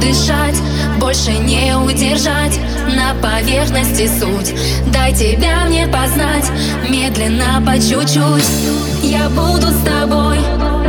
дышать Больше не удержать. На поверхности суть. Дай тебя мне познать. Медленно по чуть-чуть. Я буду с тобой.